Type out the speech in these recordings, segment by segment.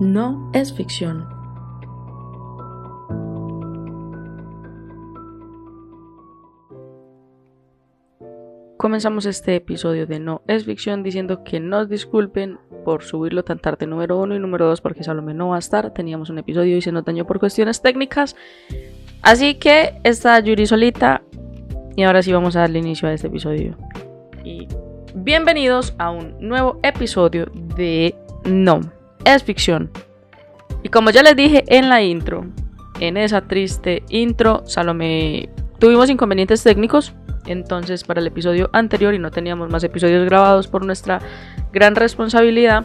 no es ficción. Comenzamos este episodio de No es ficción diciendo que nos disculpen por subirlo tan tarde número uno y número dos porque Salomé no va a estar. Teníamos un episodio y se nos dañó por cuestiones técnicas. Así que está Yuri solita y ahora sí vamos a darle inicio a este episodio. Bienvenidos a un nuevo episodio de No es ficción. Y como ya les dije en la intro, en esa triste intro, Salomé tuvimos inconvenientes técnicos entonces para el episodio anterior y no teníamos más episodios grabados por nuestra gran responsabilidad.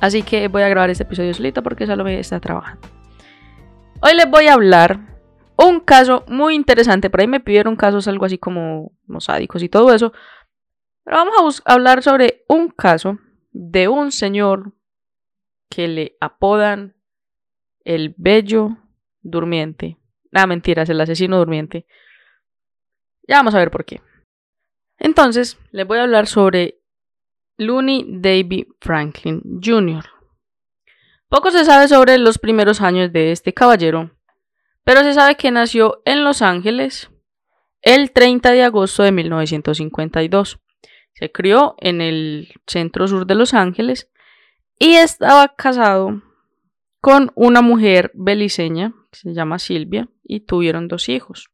Así que voy a grabar este episodio solito porque Salomé está trabajando. Hoy les voy a hablar un caso muy interesante. Por ahí me pidieron casos algo así como, mosádicos y todo eso. Pero vamos a hablar sobre un caso de un señor que le apodan el bello durmiente. Ah, mentiras, el asesino durmiente. Ya vamos a ver por qué. Entonces, les voy a hablar sobre Looney David Franklin Jr. Poco se sabe sobre los primeros años de este caballero, pero se sabe que nació en Los Ángeles el 30 de agosto de 1952. Se crió en el centro sur de Los Ángeles y estaba casado con una mujer beliceña que se llama Silvia y tuvieron dos hijos.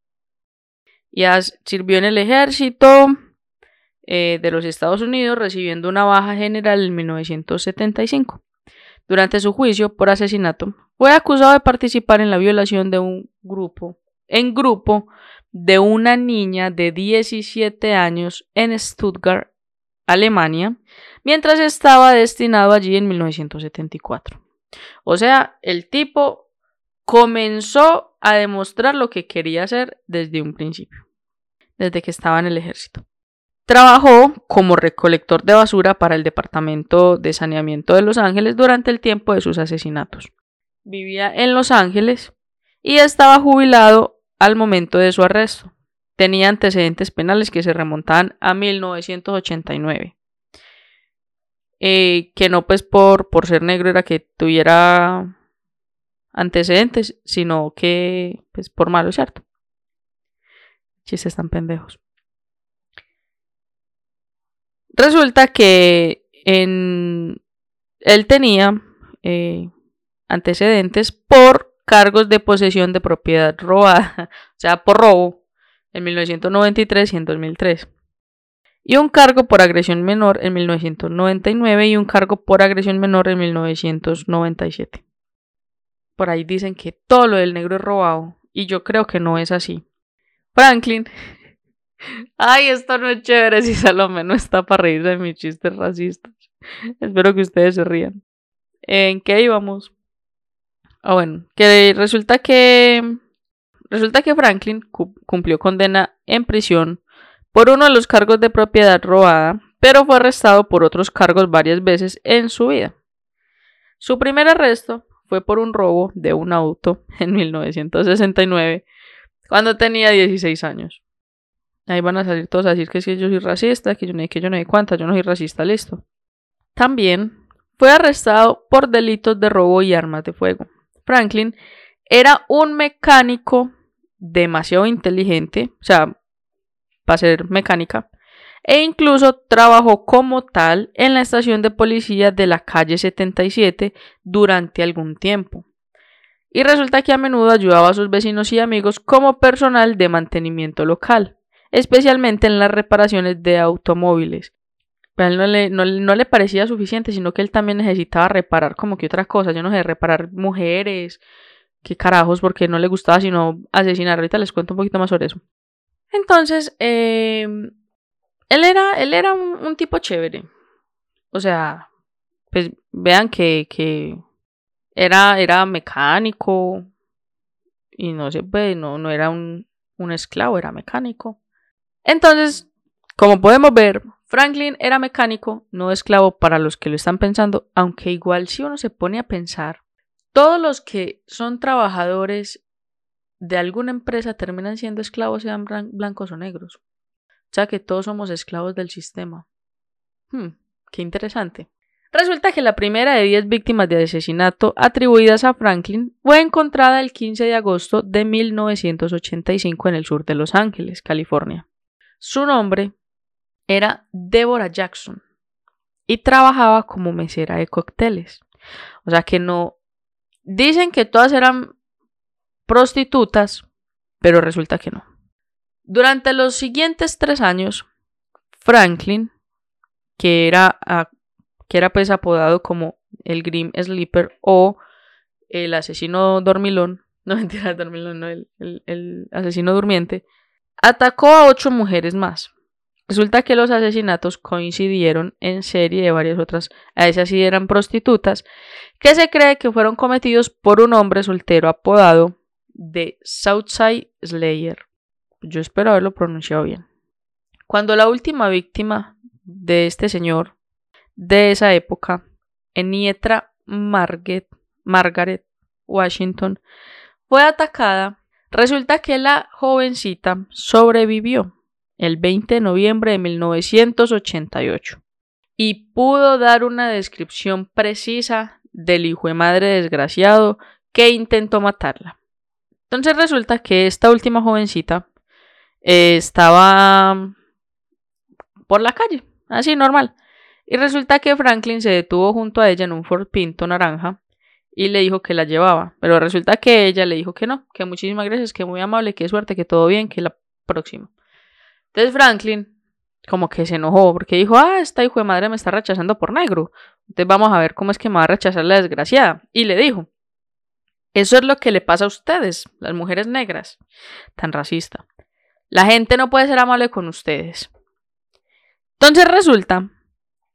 Ya sirvió en el ejército eh, de los Estados Unidos, recibiendo una baja general en 1975. Durante su juicio por asesinato, fue acusado de participar en la violación de un grupo, en grupo de una niña de 17 años en Stuttgart, Alemania, mientras estaba destinado allí en 1974. O sea, el tipo comenzó a demostrar lo que quería hacer desde un principio, desde que estaba en el ejército. Trabajó como recolector de basura para el Departamento de Saneamiento de Los Ángeles durante el tiempo de sus asesinatos. Vivía en Los Ángeles y estaba jubilado al momento de su arresto. Tenía antecedentes penales que se remontaban a 1989. Eh, que no pues por, por ser negro era que tuviera antecedentes, sino que pues por malo, ¿cierto? Chistes tan pendejos. Resulta que en... él tenía eh, antecedentes por cargos de posesión de propiedad robada, o sea, por robo, en 1993 y en 2003. Y un cargo por agresión menor en 1999 y un cargo por agresión menor en 1997 por ahí dicen que todo lo del negro es robado. Y yo creo que no es así. Franklin. Ay, esto no es chévere si Salomé no está para reírse de mis chistes racistas. Espero que ustedes se rían. ¿En qué íbamos? Ah, bueno, que resulta que. Resulta que Franklin cumplió condena en prisión por uno de los cargos de propiedad robada, pero fue arrestado por otros cargos varias veces en su vida. Su primer arresto fue por un robo de un auto en 1969, cuando tenía 16 años. Ahí van a salir todos a decir que yo soy racista, que yo no, que yo no hay cuánta, yo no soy racista, listo. También fue arrestado por delitos de robo y armas de fuego. Franklin era un mecánico demasiado inteligente, o sea, para ser mecánica, e incluso trabajó como tal en la estación de policía de la calle 77 durante algún tiempo. Y resulta que a menudo ayudaba a sus vecinos y amigos como personal de mantenimiento local, especialmente en las reparaciones de automóviles. Pero a él no le, no le parecía suficiente, sino que él también necesitaba reparar como que otras cosas, yo no sé, reparar mujeres, qué carajos, porque no le gustaba sino asesinar. Ahorita les cuento un poquito más sobre eso. Entonces, eh, él era, él era un, tipo chévere. O sea, pues vean que, que era, era mecánico y no sé, pues no, no era un, un esclavo, era mecánico. Entonces, como podemos ver, Franklin era mecánico, no esclavo para los que lo están pensando, aunque igual si uno se pone a pensar, todos los que son trabajadores de alguna empresa terminan siendo esclavos, sean blancos o negros. O sea que todos somos esclavos del sistema. Hmm, qué interesante. Resulta que la primera de 10 víctimas de asesinato atribuidas a Franklin fue encontrada el 15 de agosto de 1985 en el sur de Los Ángeles, California. Su nombre era Deborah Jackson y trabajaba como mesera de cócteles. O sea que no... Dicen que todas eran prostitutas, pero resulta que no. Durante los siguientes tres años, Franklin, que era que era pues apodado como el Grim Sleeper o el asesino dormilón, no mentira, dormilón, no, el, el, asesino durmiente, atacó a ocho mujeres más. Resulta que los asesinatos coincidieron en serie de varias otras, a esas sí eran prostitutas, que se cree que fueron cometidos por un hombre soltero apodado de Southside Slayer. Yo espero haberlo pronunciado bien. Cuando la última víctima de este señor de esa época, Enietra Margaret, Margaret Washington, fue atacada, resulta que la jovencita sobrevivió el 20 de noviembre de 1988 y pudo dar una descripción precisa del hijo de madre desgraciado que intentó matarla. Entonces resulta que esta última jovencita eh, estaba por la calle, así normal, y resulta que Franklin se detuvo junto a ella en un Ford Pinto naranja y le dijo que la llevaba. Pero resulta que ella le dijo que no, que muchísimas gracias, que muy amable, que suerte, que todo bien, que la próxima. Entonces Franklin como que se enojó porque dijo, ah, esta hijo de madre me está rechazando por negro. Entonces vamos a ver cómo es que me va a rechazar la desgraciada. Y le dijo, eso es lo que le pasa a ustedes, las mujeres negras. Tan racista. La gente no puede ser amable con ustedes. Entonces resulta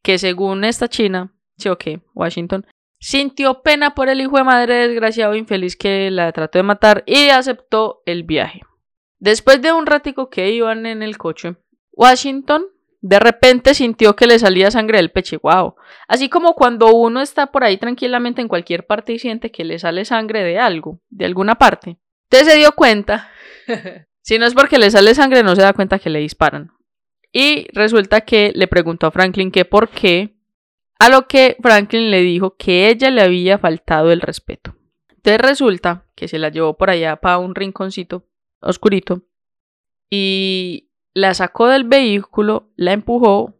que según esta China, sí o qué, Washington, sintió pena por el hijo de madre desgraciado infeliz que la trató de matar y aceptó el viaje. Después de un ratico que iban en el coche, Washington de repente sintió que le salía sangre del pecho, wow. Así como cuando uno está por ahí tranquilamente en cualquier parte y siente que le sale sangre de algo, de alguna parte. Entonces se dio cuenta. si no es porque le sale sangre, no se da cuenta que le disparan. Y resulta que le preguntó a Franklin que por qué, a lo que Franklin le dijo que ella le había faltado el respeto. Entonces resulta que se la llevó por allá para un rinconcito oscurito y la sacó del vehículo, la empujó,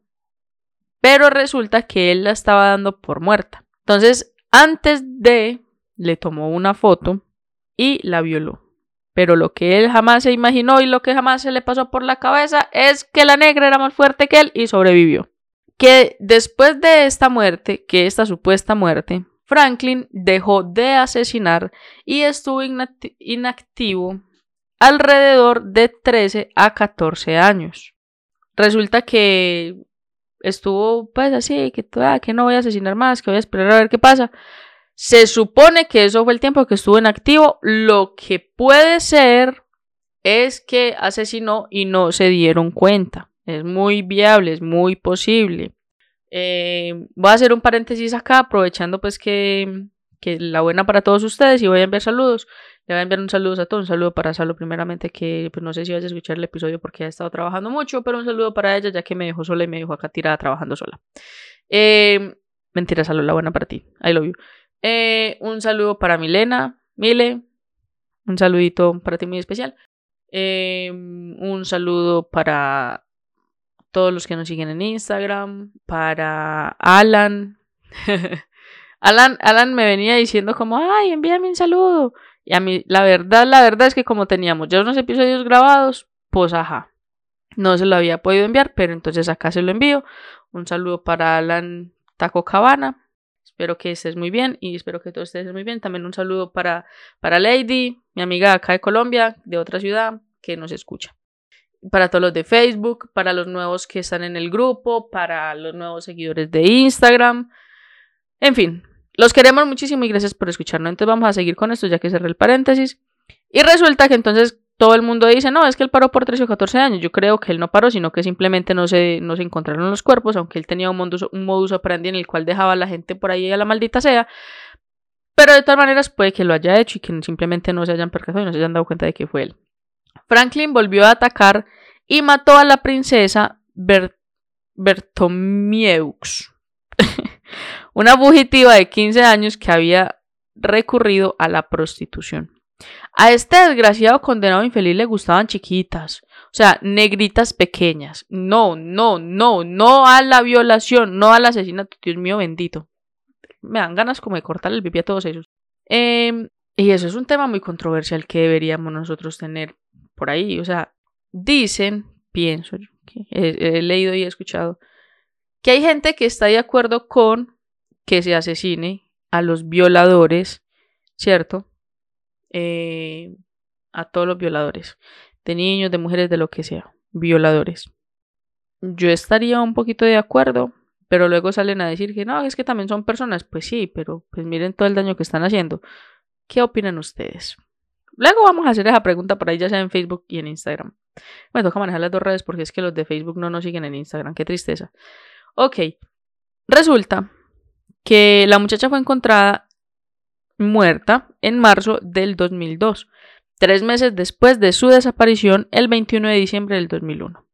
pero resulta que él la estaba dando por muerta. Entonces, antes de, le tomó una foto y la violó. Pero lo que él jamás se imaginó y lo que jamás se le pasó por la cabeza es que la negra era más fuerte que él y sobrevivió. Que después de esta muerte, que esta supuesta muerte, Franklin dejó de asesinar y estuvo inactivo alrededor de 13 a 14 años. Resulta que estuvo pues así, que, ah, que no voy a asesinar más, que voy a esperar a ver qué pasa. Se supone que eso fue el tiempo que estuvo en activo. Lo que puede ser es que asesinó y no se dieron cuenta. Es muy viable, es muy posible. Eh, voy a hacer un paréntesis acá, aprovechando pues que, que, la buena para todos ustedes y voy a enviar saludos. Le voy a enviar un saludo a todos, un saludo para Salo primeramente, que pues no sé si vas a escuchar el episodio porque ha estado trabajando mucho, pero un saludo para ella ya que me dejó sola y me dejó acá tirada trabajando sola. Eh, mentira, Salo, la buena para ti. I love you. Eh, un saludo para Milena, Mile. Un saludito para ti muy especial. Eh, un saludo para todos los que nos siguen en Instagram. Para Alan. Alan, Alan me venía diciendo como, ay, envíame un saludo. Y a mí, la verdad, la verdad es que como teníamos ya unos episodios grabados, pues ajá. No se lo había podido enviar, pero entonces acá se lo envío. Un saludo para Alan Taco Cabana. Espero que estés muy bien y espero que todos estés muy bien. También un saludo para, para Lady, mi amiga acá de Colombia, de otra ciudad, que nos escucha. Para todos los de Facebook, para los nuevos que están en el grupo, para los nuevos seguidores de Instagram. En fin, los queremos muchísimo y gracias por escucharnos. Entonces vamos a seguir con esto ya que cerré el paréntesis. Y resulta que entonces todo el mundo dice, no, es que él paró por 13 o 14 años. Yo creo que él no paró, sino que simplemente no se, no se encontraron los cuerpos, aunque él tenía un modus, un modus operandi en el cual dejaba a la gente por ahí a la maldita sea. Pero de todas maneras puede que lo haya hecho y que simplemente no se hayan percatado y no se hayan dado cuenta de que fue él. Franklin volvió a atacar y mató a la princesa Bertomieux. una fugitiva de 15 años que había recurrido a la prostitución. A este desgraciado condenado infeliz le gustaban chiquitas, o sea, negritas pequeñas. No, no, no, no a la violación, no al asesinato, Dios mío bendito. Me dan ganas como de cortar el pipí a todos ellos. Em, y eso es un tema muy controversial que deberíamos nosotros tener por ahí. O sea, dicen, pienso, que he, leído y he escuchado, que hay gente que está de acuerdo con que se asesine a los violadores, ¿cierto? Eh, a todos los violadores, de niños, de mujeres, de lo que sea, violadores. Yo estaría un poquito de acuerdo, pero luego salen a decir que no, es que también son personas. Pues sí, pero pues miren todo el daño que están haciendo. ¿Qué opinan ustedes? Luego vamos a hacer esa pregunta por ahí, ya sea en Facebook y en Instagram. Me toca manejar las dos redes porque es que los de Facebook no nos siguen en Instagram. Qué tristeza. Ok. Resulta que la muchacha fue encontrada muerta en marzo del 2002, tres meses después de su desaparición el 21 de diciembre del 2001.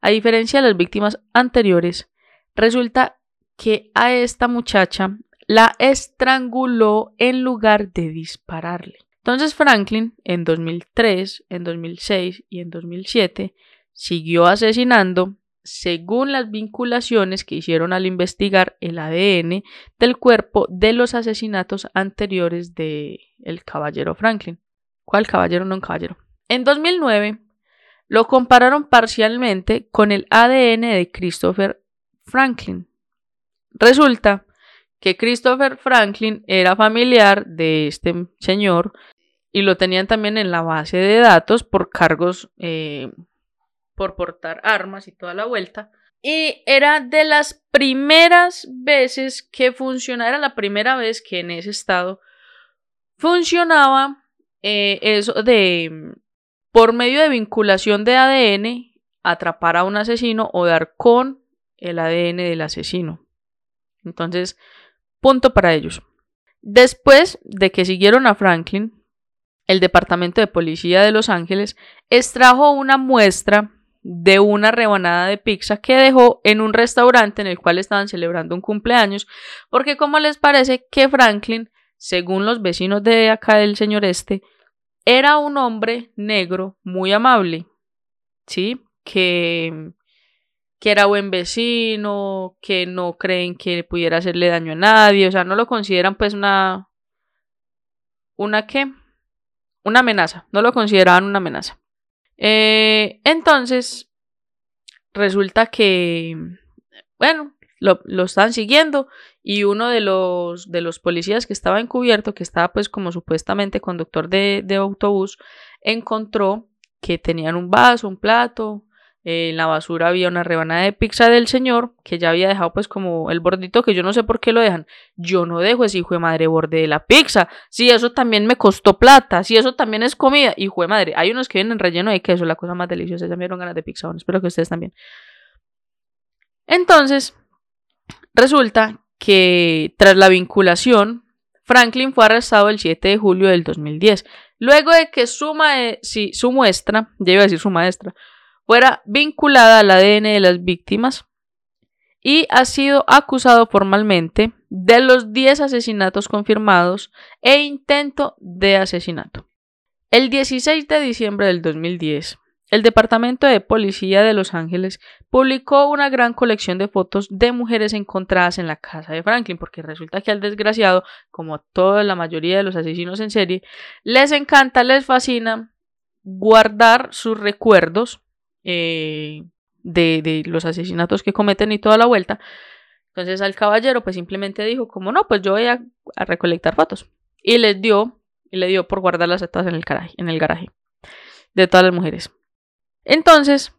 A diferencia de las víctimas anteriores, resulta que a esta muchacha la estranguló en lugar de dispararle. Entonces Franklin en 2003, en 2006 y en 2007 siguió asesinando según las vinculaciones que hicieron al investigar el ADN del cuerpo de los asesinatos anteriores de el caballero Franklin. ¿Cuál caballero? No un caballero. En 2009 lo compararon parcialmente con el ADN de Christopher Franklin. Resulta que Christopher Franklin era familiar de este señor y lo tenían también en la base de datos por cargos eh, por portar armas y toda la vuelta. Y era de las primeras veces que funcionaba, era la primera vez que en ese estado funcionaba eh, eso de, por medio de vinculación de ADN, atrapar a un asesino o dar con el ADN del asesino. Entonces, Punto para ellos. Después de que siguieron a Franklin, el Departamento de Policía de Los Ángeles extrajo una muestra de una rebanada de pizza que dejó en un restaurante en el cual estaban celebrando un cumpleaños, porque como les parece que Franklin, según los vecinos de acá del señor este, era un hombre negro muy amable, ¿sí? Que que era buen vecino, que no creen que pudiera hacerle daño a nadie, o sea, no lo consideran pues una... ¿Una qué? Una amenaza, no lo consideraban una amenaza. Eh, entonces, resulta que, bueno, lo, lo estaban siguiendo y uno de los, de los policías que estaba encubierto, que estaba pues como supuestamente conductor de, de autobús, encontró que tenían un vaso, un plato, en la basura había una rebanada de pizza del señor que ya había dejado pues como el bordito que yo no sé por qué lo dejan. Yo no dejo ese hijo de madre borde de la pizza. Si eso también me costó plata, si eso también es comida, hijo de madre. Hay unos que vienen relleno de queso, la cosa más deliciosa. Ya me dieron ganas de pizza, bueno, espero que ustedes también. Entonces, resulta que tras la vinculación, Franklin fue arrestado el 7 de julio del 2010. Luego de que su, su muestra, ya iba a decir su maestra, fuera vinculada al ADN de las víctimas y ha sido acusado formalmente de los 10 asesinatos confirmados e intento de asesinato. El 16 de diciembre del 2010, el Departamento de Policía de Los Ángeles publicó una gran colección de fotos de mujeres encontradas en la casa de Franklin, porque resulta que al desgraciado, como toda la mayoría de los asesinos en serie, les encanta, les fascina guardar sus recuerdos eh, de, los asesinatos que cometen y toda la vuelta. Entonces al caballero pues simplemente dijo como no, pues yo voy a, recolectar fotos. Y les dio, y le dio por guardarlas todas en el garaje, en el garaje de todas las mujeres. Entonces,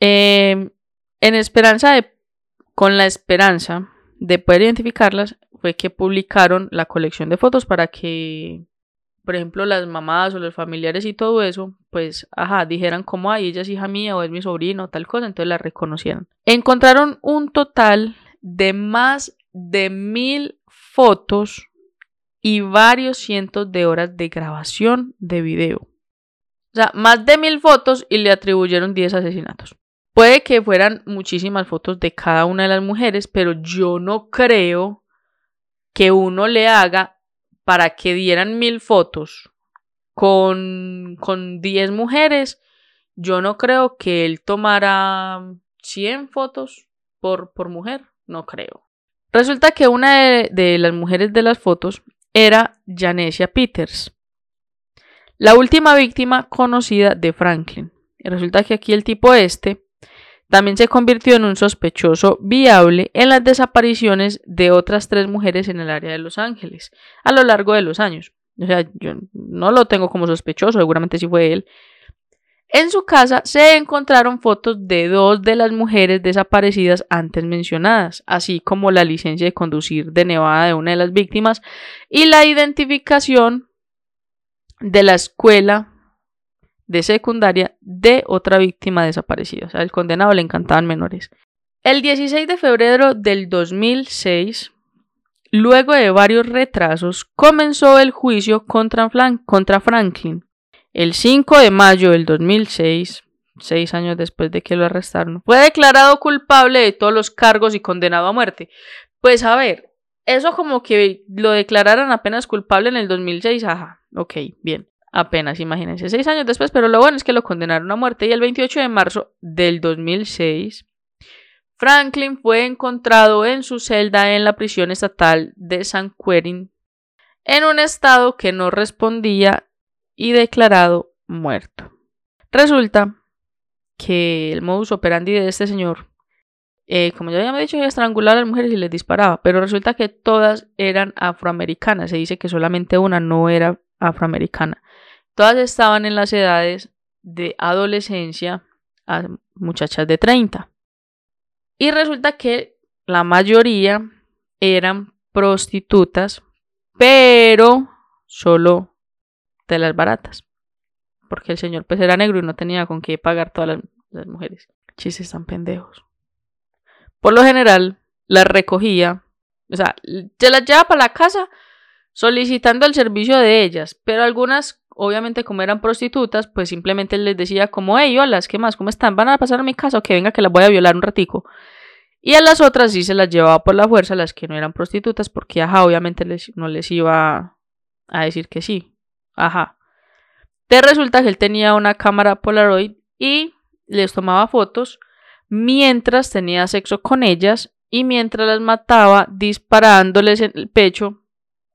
em, en esperanza de, con la esperanza de poder identificarlas, fue que publicaron la colección de fotos para que por ejemplo, las mamás o los familiares y todo eso, pues, ajá, dijeran como, ay, ella es hija mía o es mi sobrino tal cosa, entonces la reconocieron. Encontraron un total de más de mil fotos y varios cientos de horas de grabación de video. O sea, más de mil fotos y le atribuyeron 10 asesinatos. Puede que fueran muchísimas fotos de cada una de las mujeres, pero yo no creo que uno le haga para que dieran mil fotos con, con 10 mujeres, yo no creo que él tomara 100 fotos por, por mujer, no creo. Resulta que una de, las mujeres de las fotos era Janesia Peters, la última víctima conocida de Franklin. Resulta que aquí el tipo este también se convirtió en un sospechoso viable en las desapariciones de otras tres mujeres en el área de Los Ángeles a lo largo de los años. O sea, yo no lo tengo como sospechoso, seguramente sí fue él. En su casa se encontraron fotos de dos de las mujeres desaparecidas antes mencionadas, así como la licencia de conducir de Nevada de una de las víctimas y la identificación de la escuela de secundaria de otra víctima desaparecida. O sea, el condenado le encantaban menores. El 16 de febrero del 2006, luego de varios retrasos, comenzó el juicio contra, contra Franklin. El 5 de mayo del 2006, seis años después de que lo arrestaron, fue declarado culpable de todos los cargos y condenado a muerte. Pues a ver, eso como que lo declararan apenas culpable en el 2006, ajá, ok, bien apenas, imagínense, seis años después, pero lo bueno es que lo condenaron a muerte y el 28 de marzo del 2006, Franklin fue encontrado en su celda en la prisión estatal de San Quentin en un estado que no respondía y declarado muerto. Resulta que el modus operandi de este señor, eh, como ya habíamos dicho, estrangular a las mujeres y les disparaba, pero resulta que todas eran afroamericanas. Se dice que solamente una no era afroamericana. Todas estaban en las edades de adolescencia a muchachas de 30. Y resulta que la mayoría eran prostitutas, pero solo de las baratas. Porque el señor pues era negro y no tenía con qué pagar todas las, las mujeres. Chistes están pendejos. Por lo general, las recogía, o sea, se las lleva para la casa solicitando el servicio de ellas, pero algunas obviamente como eran prostitutas, pues simplemente les decía como, hey, hola, ¿qué más? ¿Cómo están? ¿Van a pasar a mi casa o que venga que las voy a violar un ratico? Y a las otras sí se las llevaba por la fuerza, las que no eran prostitutas, porque ajá, obviamente no les iba a decir que sí. Ajá. Te resulta que él tenía una cámara Polaroid y les tomaba fotos mientras tenía sexo con ellas y mientras las mataba disparándoles en el pecho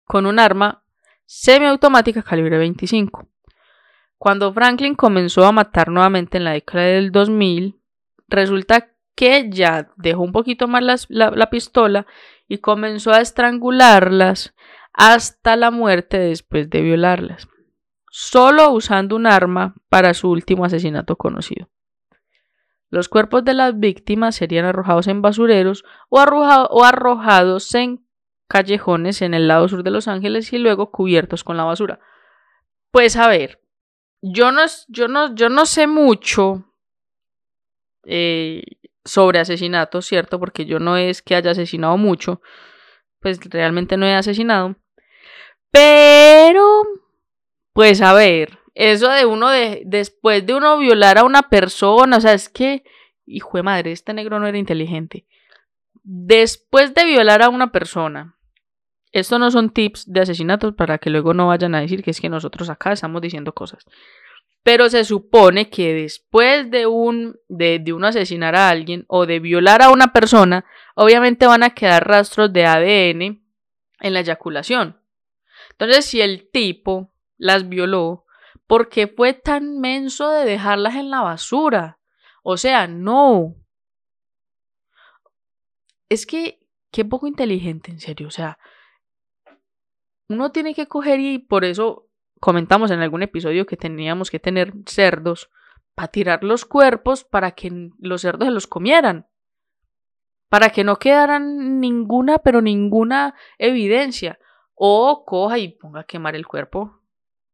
con un arma semiautomática calibre 25. Cuando Franklin comenzó a matar nuevamente en la década del 2000, resulta que ya dejó un poquito más la, la pistola y comenzó a estrangularlas hasta la muerte después de violarlas, solo usando un arma para su último asesinato conocido. Los cuerpos de las víctimas serían arrojados en basureros o, arrojados en callejones en el lado sur de Los Ángeles y luego cubiertos con la basura. Pues a ver, yo no, yo no, yo no sé mucho eh, sobre asesinatos, ¿cierto? Porque yo no es que haya asesinado mucho, pues realmente no he asesinado. Pero, pues a ver, eso de uno de, después de uno violar a una persona, o sea, es que, hijo de madre, este negro no era inteligente. Después de violar a una persona, esto no son tips de asesinatos para que luego no vayan a decir que es que nosotros acá estamos diciendo cosas. Pero se supone que después de un de, de uno asesinar a alguien o de violar a una persona, obviamente van a quedar rastros de ADN en la eyaculación. Entonces, si el tipo las violó, ¿por qué fue tan menso de dejarlas en la basura? O sea, no. Es que, qué poco inteligente, en serio. O sea, uno tiene que coger y por eso comentamos en algún episodio que teníamos que tener cerdos para tirar los cuerpos para que los cerdos se los comieran. Para que no quedaran ninguna, pero ninguna evidencia. O coja y ponga a quemar el cuerpo.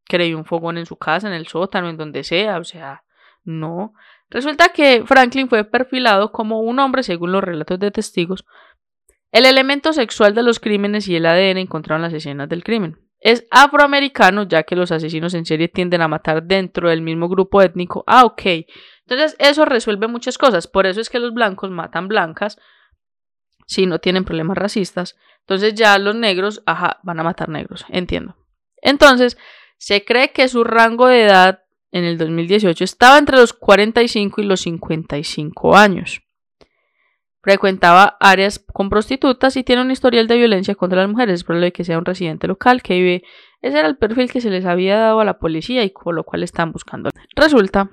Cree un fogón en su casa, en el sótano, en donde sea. O sea, no. Resulta que Franklin fue perfilado como un hombre, según los relatos de testigos, el elemento sexual de los crímenes y el ADN encontrado en las escenas del crimen. Es afroamericano, ya que los asesinos en serie tienden a matar dentro del mismo grupo étnico. Ah, ok. Entonces eso resuelve muchas cosas. Por eso es que los blancos matan blancas. si no tienen problemas racistas. Entonces ya los negros, ajá, van a matar negros, entiendo. Entonces, se cree que su rango de edad en el 2018 estaba entre los 45 y los 55 años. Frecuentaba áreas con prostitutas y tiene un historial de violencia contra las mujeres. Es probable que sea un residente local que vive. Ese era el perfil que se les había dado a la policía y con lo cual están buscando. Resulta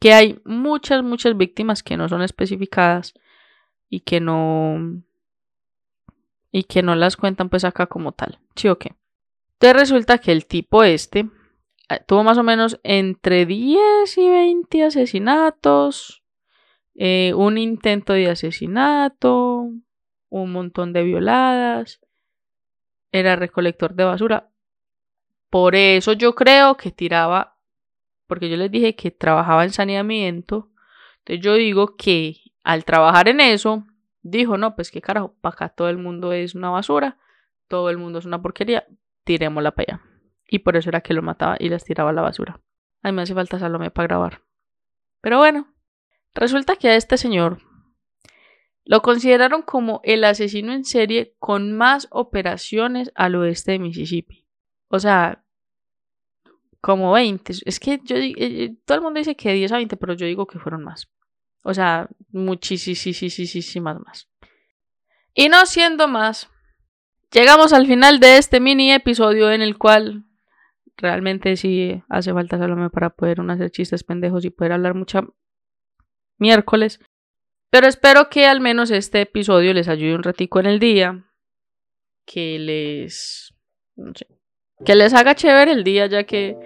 que hay muchas, muchas víctimas que no son especificadas y que no y que no las cuentan pues acá como tal. ¿Sí o qué? Entonces resulta que el tipo este eh, tuvo más o menos entre 10 y 20 asesinatos, eh, un intento de asesinato, un montón de violadas, era recolector de basura. Por eso yo creo que tiraba, porque yo les dije que trabajaba en saneamiento, entonces yo digo que al trabajar en eso, dijo, no, pues qué carajo, para acá todo el mundo es una basura, todo el mundo es una porquería, tirémosla para allá. Y por eso era que lo mataba y las tiraba a la basura. A mí me hace falta Salomé para grabar. Pero bueno, resulta que a este señor lo consideraron como el asesino en serie con más operaciones al oeste de Mississippi. O sea, como 20. Es que yo eh, eh, todo el mundo dice que 10 a 20, pero yo digo que fueron más. O sea, muchísimas más. Y no siendo más, llegamos al final de este mini episodio en el cual realmente sí hace falta Salome para poder hacer chistes pendejos y poder hablar mucha miércoles. Pero espero que al menos este episodio les ayude un ratico en el día. Que les... que les haga chévere el día ya que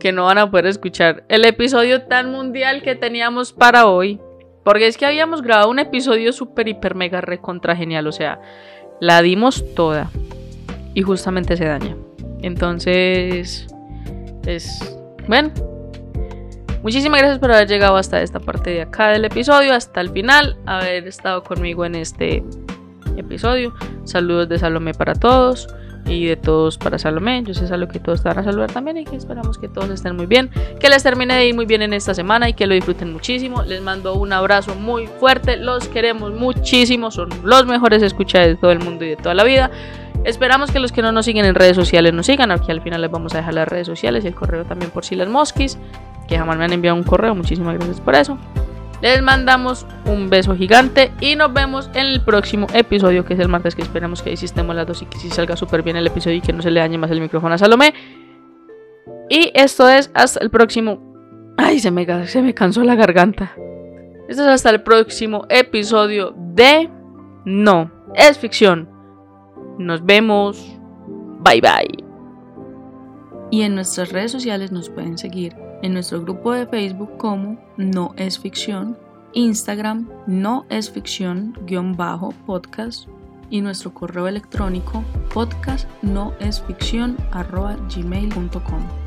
que no van a poder escuchar el episodio tan mundial que teníamos para hoy. Porque es que habíamos grabado un episodio súper, hiper, mega, recontra genial. O sea, la dimos toda. Y justamente se daña. Entonces, es... Bueno. Muchísimas gracias por haber llegado hasta esta parte de acá del episodio, hasta el final, haber estado conmigo en este episodio. Saludos de Salomé para todos y de todos para Salomé. Yo sé lo que todos te van a saludar también y que esperamos que todos estén muy bien. Que les termine de ir muy bien en esta semana y que lo disfruten muchísimo. Les mando un abrazo muy fuerte. Los queremos muchísimo. Son los mejores escuchas de todo el mundo y de toda la vida. Esperamos que los que no nos siguen en redes sociales nos sigan. Aquí al final les vamos a dejar las redes sociales y el correo también por si las mosquis. Que jamás me han enviado un correo. Muchísimas gracias por eso. Les mandamos un beso gigante y nos vemos en el próximo episodio, que es el martes, que esperamos que ahí las dos y que sí salga súper bien el episodio y que no se le dañe más el micrófono a Salomé. Y esto es hasta el próximo... Ay, se me, se me cansó la garganta. Esto es hasta el próximo episodio de... No, es ficción. Nos vemos. Bye bye. Y en nuestras redes sociales nos pueden seguir en nuestro grupo de Facebook como No es Ficción, Instagram No es Ficción-podcast y nuestro correo electrónico podcast no es ficción gmail.com.